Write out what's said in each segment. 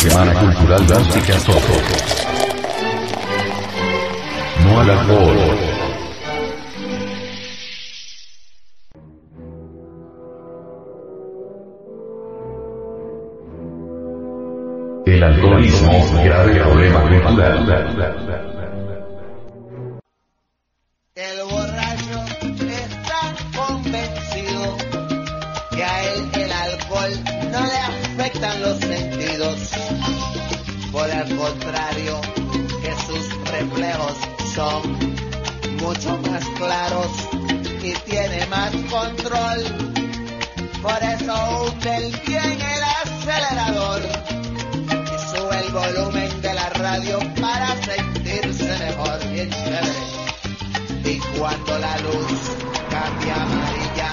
Semana Cultural Drástica Soto. No al alcohol. El alcoholismo, grave problema cultural. El contrario, que sus reflejos son mucho más claros y tiene más control. Por eso hunde bien el acelerador y sube el volumen de la radio para sentirse mejor. Chévere. Y cuando la luz cambia amarilla,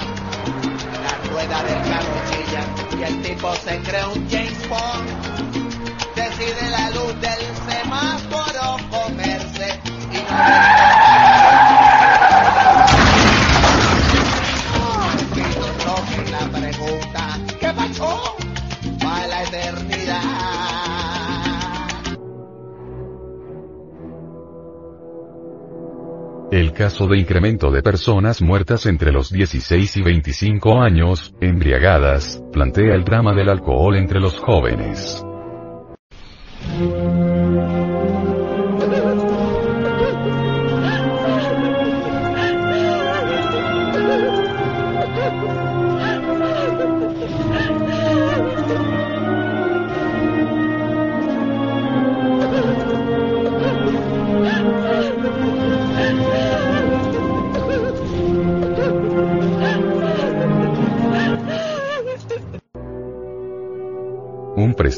la rueda del carro chilla y el tipo se cree un James Bond. El caso de incremento de personas muertas entre los 16 y 25 años, embriagadas, plantea el drama del alcohol entre los jóvenes.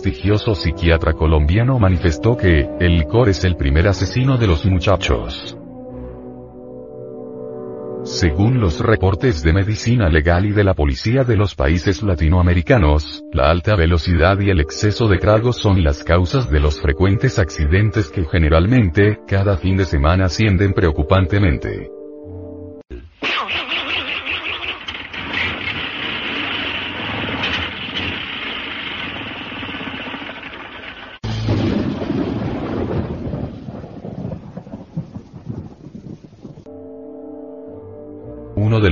Prestigioso psiquiatra colombiano manifestó que, el licor es el primer asesino de los muchachos. Según los reportes de medicina legal y de la policía de los países latinoamericanos, la alta velocidad y el exceso de tragos son las causas de los frecuentes accidentes que generalmente, cada fin de semana ascienden preocupantemente.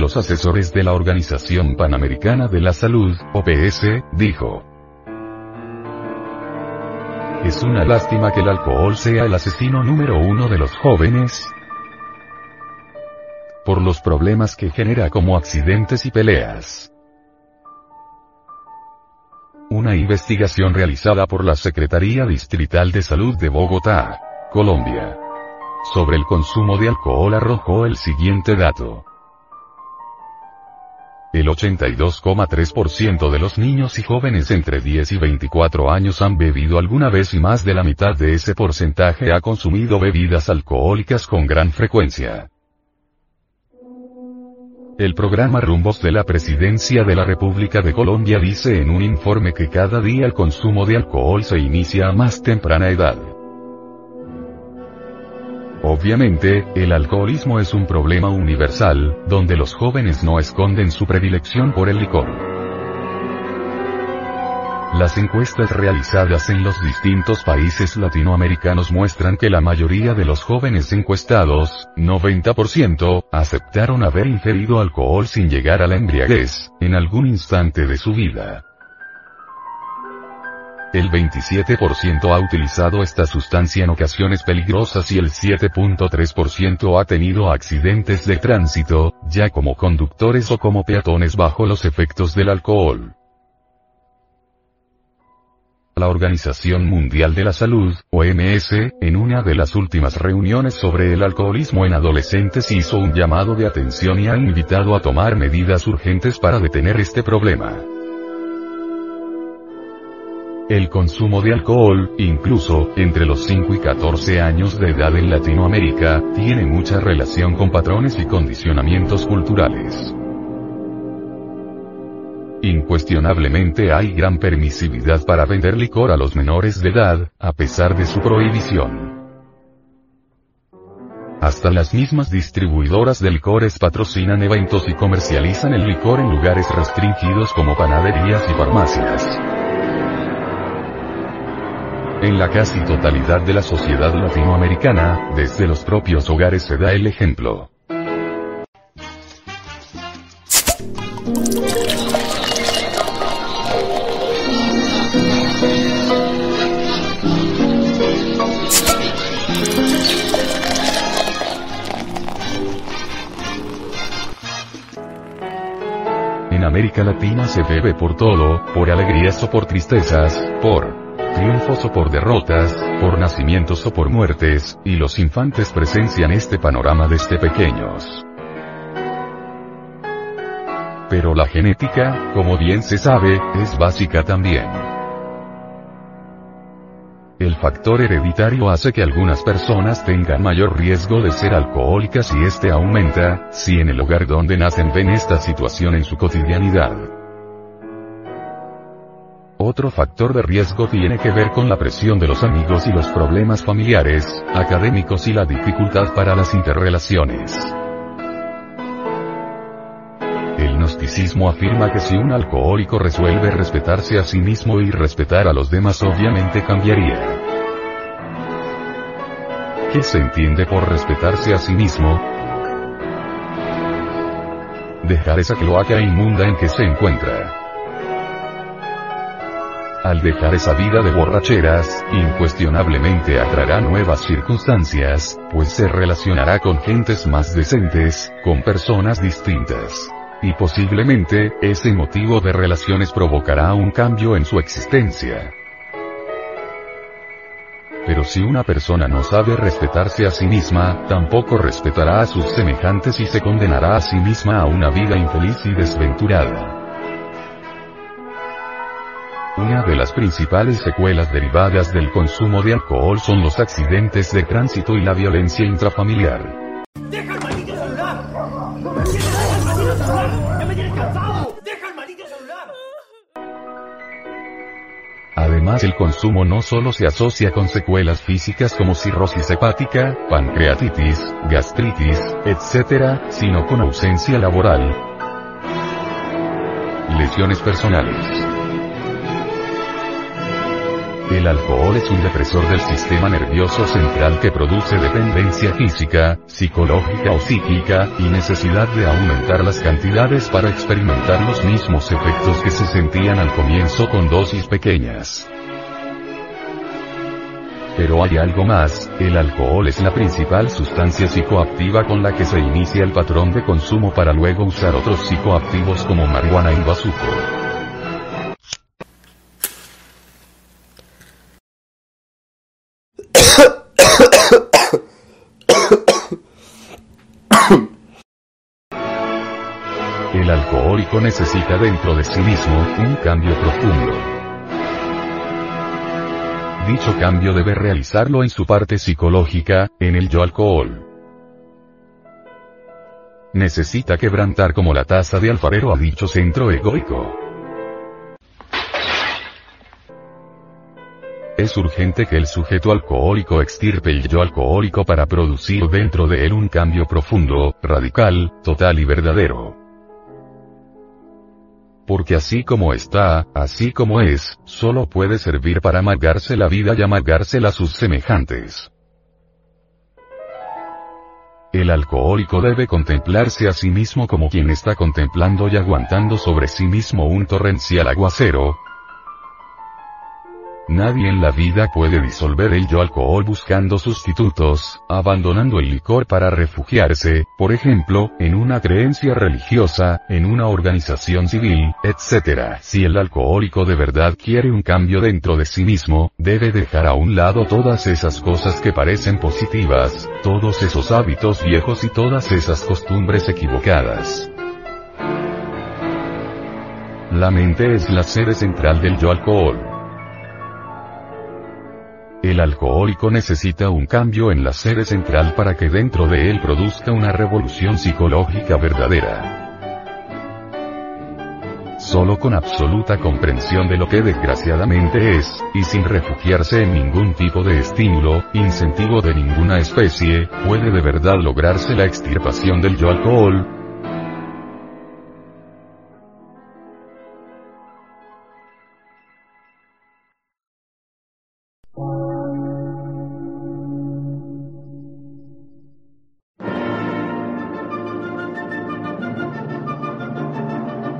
Los asesores de la Organización Panamericana de la Salud, OPS, dijo. Es una lástima que el alcohol sea el asesino número uno de los jóvenes, por los problemas que genera como accidentes y peleas. Una investigación realizada por la Secretaría Distrital de Salud de Bogotá, Colombia, sobre el consumo de alcohol arrojó el siguiente dato. El 82,3% de los niños y jóvenes entre 10 y 24 años han bebido alguna vez y más de la mitad de ese porcentaje ha consumido bebidas alcohólicas con gran frecuencia. El programa Rumbos de la Presidencia de la República de Colombia dice en un informe que cada día el consumo de alcohol se inicia a más temprana edad. Obviamente, el alcoholismo es un problema universal, donde los jóvenes no esconden su predilección por el licor. Las encuestas realizadas en los distintos países latinoamericanos muestran que la mayoría de los jóvenes encuestados, 90%, aceptaron haber ingerido alcohol sin llegar a la embriaguez, en algún instante de su vida. El 27% ha utilizado esta sustancia en ocasiones peligrosas y el 7.3% ha tenido accidentes de tránsito, ya como conductores o como peatones bajo los efectos del alcohol. La Organización Mundial de la Salud, OMS, en una de las últimas reuniones sobre el alcoholismo en adolescentes hizo un llamado de atención y ha invitado a tomar medidas urgentes para detener este problema. El consumo de alcohol, incluso, entre los 5 y 14 años de edad en Latinoamérica, tiene mucha relación con patrones y condicionamientos culturales. Incuestionablemente hay gran permisividad para vender licor a los menores de edad, a pesar de su prohibición. Hasta las mismas distribuidoras de licores patrocinan eventos y comercializan el licor en lugares restringidos como panaderías y farmacias. En la casi totalidad de la sociedad latinoamericana, desde los propios hogares se da el ejemplo. En América Latina se bebe por todo, por alegrías o por tristezas, por triunfos o por derrotas, por nacimientos o por muertes, y los infantes presencian este panorama desde pequeños. Pero la genética, como bien se sabe, es básica también. El factor hereditario hace que algunas personas tengan mayor riesgo de ser alcohólicas y este aumenta, si en el hogar donde nacen ven esta situación en su cotidianidad. Otro factor de riesgo tiene que ver con la presión de los amigos y los problemas familiares, académicos y la dificultad para las interrelaciones. El gnosticismo afirma que si un alcohólico resuelve respetarse a sí mismo y respetar a los demás obviamente cambiaría. ¿Qué se entiende por respetarse a sí mismo? Dejar esa cloaca inmunda en que se encuentra. Al dejar esa vida de borracheras, incuestionablemente atraerá nuevas circunstancias, pues se relacionará con gentes más decentes, con personas distintas. Y posiblemente, ese motivo de relaciones provocará un cambio en su existencia. Pero si una persona no sabe respetarse a sí misma, tampoco respetará a sus semejantes y se condenará a sí misma a una vida infeliz y desventurada. Una de las principales secuelas derivadas del consumo de alcohol son los accidentes de tránsito y la violencia intrafamiliar. Además el consumo no solo se asocia con secuelas físicas como cirrosis hepática, pancreatitis, gastritis, etc., sino con ausencia laboral, lesiones personales. El alcohol es un depresor del sistema nervioso central que produce dependencia física, psicológica o psíquica, y necesidad de aumentar las cantidades para experimentar los mismos efectos que se sentían al comienzo con dosis pequeñas. Pero hay algo más, el alcohol es la principal sustancia psicoactiva con la que se inicia el patrón de consumo para luego usar otros psicoactivos como marihuana y bazuco. Necesita dentro de sí mismo un cambio profundo. Dicho cambio debe realizarlo en su parte psicológica, en el yo alcohol. Necesita quebrantar como la taza de alfarero a dicho centro egoico. Es urgente que el sujeto alcohólico extirpe el yo alcohólico para producir dentro de él un cambio profundo, radical, total y verdadero. Porque así como está, así como es, solo puede servir para amargarse la vida y amargársela a sus semejantes. El alcohólico debe contemplarse a sí mismo como quien está contemplando y aguantando sobre sí mismo un torrencial aguacero, Nadie en la vida puede disolver el yo alcohol buscando sustitutos, abandonando el licor para refugiarse, por ejemplo, en una creencia religiosa, en una organización civil, etc. Si el alcohólico de verdad quiere un cambio dentro de sí mismo, debe dejar a un lado todas esas cosas que parecen positivas, todos esos hábitos viejos y todas esas costumbres equivocadas. La mente es la sede central del yo alcohol. El alcohólico necesita un cambio en la sede central para que dentro de él produzca una revolución psicológica verdadera. Solo con absoluta comprensión de lo que desgraciadamente es, y sin refugiarse en ningún tipo de estímulo, incentivo de ninguna especie, puede de verdad lograrse la extirpación del yo alcohol,